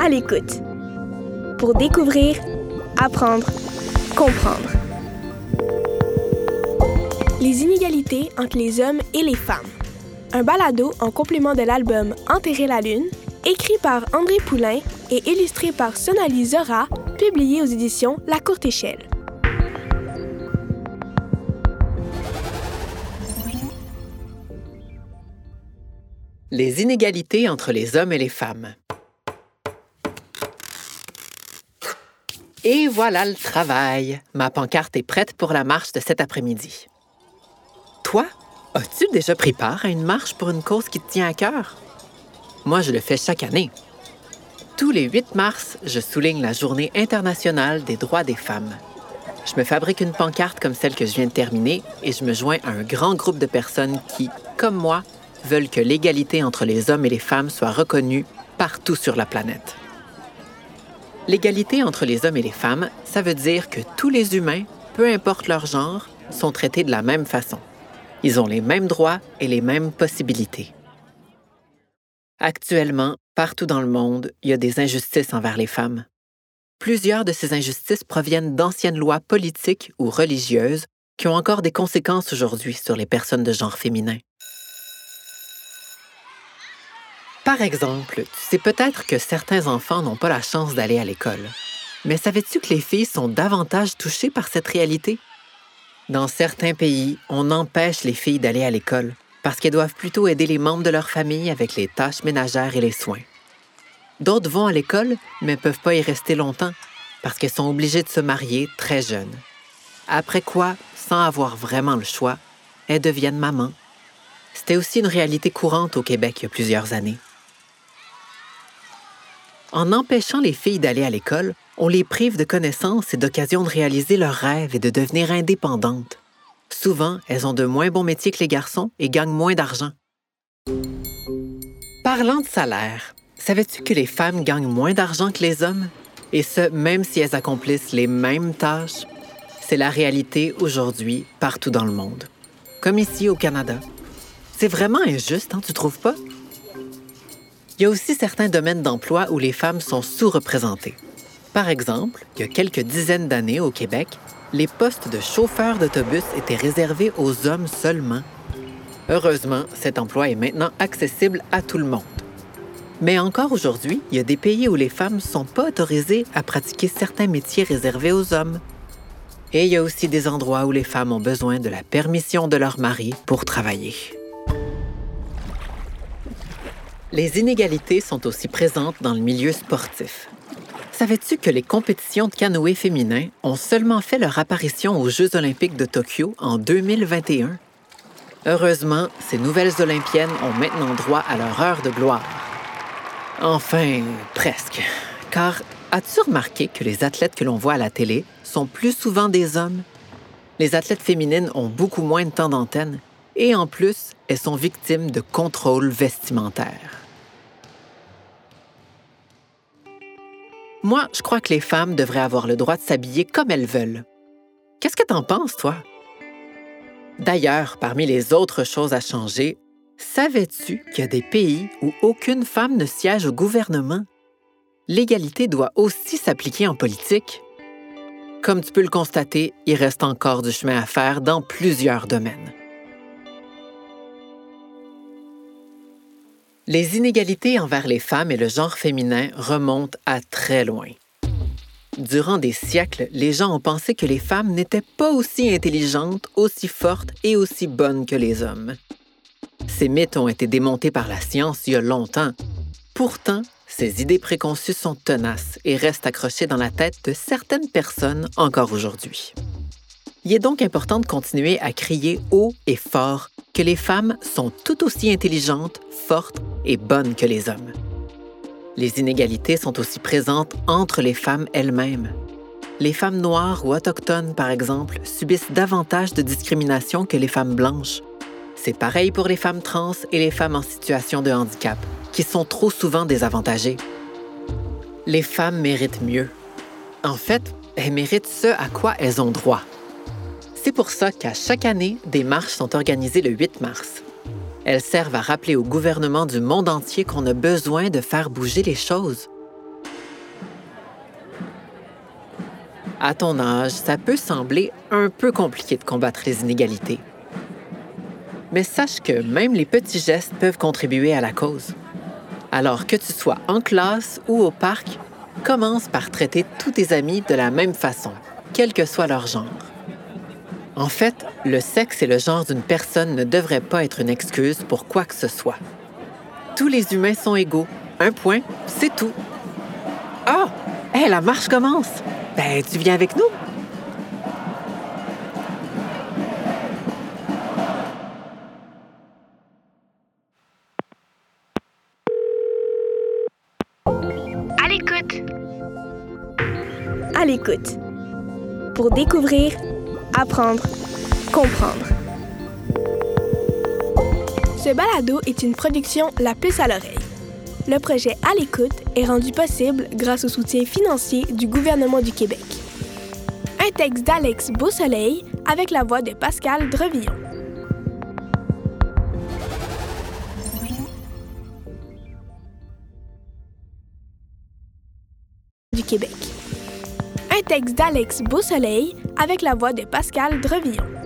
à l'écoute. Pour découvrir, apprendre, comprendre. Les inégalités entre les hommes et les femmes. Un balado en complément de l'album Enterrer la Lune, écrit par André Poulain et illustré par Sonali Zora, publié aux éditions La Courte Échelle. Les inégalités entre les hommes et les femmes. Et voilà le travail. Ma pancarte est prête pour la marche de cet après-midi. Toi, as-tu déjà pris part à une marche pour une cause qui te tient à cœur? Moi, je le fais chaque année. Tous les 8 mars, je souligne la Journée internationale des droits des femmes. Je me fabrique une pancarte comme celle que je viens de terminer et je me joins à un grand groupe de personnes qui, comme moi, veulent que l'égalité entre les hommes et les femmes soit reconnue partout sur la planète. L'égalité entre les hommes et les femmes, ça veut dire que tous les humains, peu importe leur genre, sont traités de la même façon. Ils ont les mêmes droits et les mêmes possibilités. Actuellement, partout dans le monde, il y a des injustices envers les femmes. Plusieurs de ces injustices proviennent d'anciennes lois politiques ou religieuses qui ont encore des conséquences aujourd'hui sur les personnes de genre féminin. Par exemple, tu sais peut-être que certains enfants n'ont pas la chance d'aller à l'école. Mais savais-tu que les filles sont davantage touchées par cette réalité? Dans certains pays, on empêche les filles d'aller à l'école parce qu'elles doivent plutôt aider les membres de leur famille avec les tâches ménagères et les soins. D'autres vont à l'école, mais ne peuvent pas y rester longtemps parce qu'elles sont obligées de se marier très jeunes. Après quoi, sans avoir vraiment le choix, elles deviennent mamans. C'était aussi une réalité courante au Québec il y a plusieurs années. En empêchant les filles d'aller à l'école, on les prive de connaissances et d'occasions de réaliser leurs rêves et de devenir indépendantes. Souvent, elles ont de moins bons métiers que les garçons et gagnent moins d'argent. Parlant de salaire, savais-tu que les femmes gagnent moins d'argent que les hommes? Et ce, même si elles accomplissent les mêmes tâches? C'est la réalité aujourd'hui partout dans le monde, comme ici au Canada. C'est vraiment injuste, hein, tu trouves pas? Il y a aussi certains domaines d'emploi où les femmes sont sous-représentées. Par exemple, il y a quelques dizaines d'années au Québec, les postes de chauffeurs d'autobus étaient réservés aux hommes seulement. Heureusement, cet emploi est maintenant accessible à tout le monde. Mais encore aujourd'hui, il y a des pays où les femmes ne sont pas autorisées à pratiquer certains métiers réservés aux hommes. Et il y a aussi des endroits où les femmes ont besoin de la permission de leur mari pour travailler. Les inégalités sont aussi présentes dans le milieu sportif. Savais-tu que les compétitions de canoë féminin ont seulement fait leur apparition aux Jeux olympiques de Tokyo en 2021? Heureusement, ces nouvelles Olympiennes ont maintenant droit à leur heure de gloire. Enfin, presque. Car as-tu remarqué que les athlètes que l'on voit à la télé sont plus souvent des hommes? Les athlètes féminines ont beaucoup moins de temps d'antenne et en plus, elles sont victimes de contrôles vestimentaires. Moi, je crois que les femmes devraient avoir le droit de s'habiller comme elles veulent. Qu'est-ce que t'en penses, toi? D'ailleurs, parmi les autres choses à changer, savais-tu qu'il y a des pays où aucune femme ne siège au gouvernement? L'égalité doit aussi s'appliquer en politique. Comme tu peux le constater, il reste encore du chemin à faire dans plusieurs domaines. Les inégalités envers les femmes et le genre féminin remontent à très loin. Durant des siècles, les gens ont pensé que les femmes n'étaient pas aussi intelligentes, aussi fortes et aussi bonnes que les hommes. Ces mythes ont été démontés par la science il y a longtemps. Pourtant, ces idées préconçues sont tenaces et restent accrochées dans la tête de certaines personnes encore aujourd'hui. Il est donc important de continuer à crier haut et fort que les femmes sont tout aussi intelligentes, fortes et bonnes que les hommes. Les inégalités sont aussi présentes entre les femmes elles-mêmes. Les femmes noires ou autochtones, par exemple, subissent davantage de discrimination que les femmes blanches. C'est pareil pour les femmes trans et les femmes en situation de handicap, qui sont trop souvent désavantagées. Les femmes méritent mieux. En fait, elles méritent ce à quoi elles ont droit. C'est pour ça qu'à chaque année, des marches sont organisées le 8 mars. Elles servent à rappeler au gouvernement du monde entier qu'on a besoin de faire bouger les choses. À ton âge, ça peut sembler un peu compliqué de combattre les inégalités. Mais sache que même les petits gestes peuvent contribuer à la cause. Alors que tu sois en classe ou au parc, commence par traiter tous tes amis de la même façon, quel que soit leur genre. En fait, le sexe et le genre d'une personne ne devraient pas être une excuse pour quoi que ce soit. Tous les humains sont égaux. Un point, c'est tout. Ah! hé, la marche commence! Ben, tu viens avec nous? À l'écoute. À l'écoute. Pour découvrir, apprendre, comprendre. Ce balado est une production La Puce à l'oreille. Le projet À l'écoute est rendu possible grâce au soutien financier du gouvernement du Québec. Un texte d'Alex Beausoleil avec la voix de Pascal Drevillon. Du Québec. Un texte d'Alex Beausoleil avec la voix de Pascal Drevillon.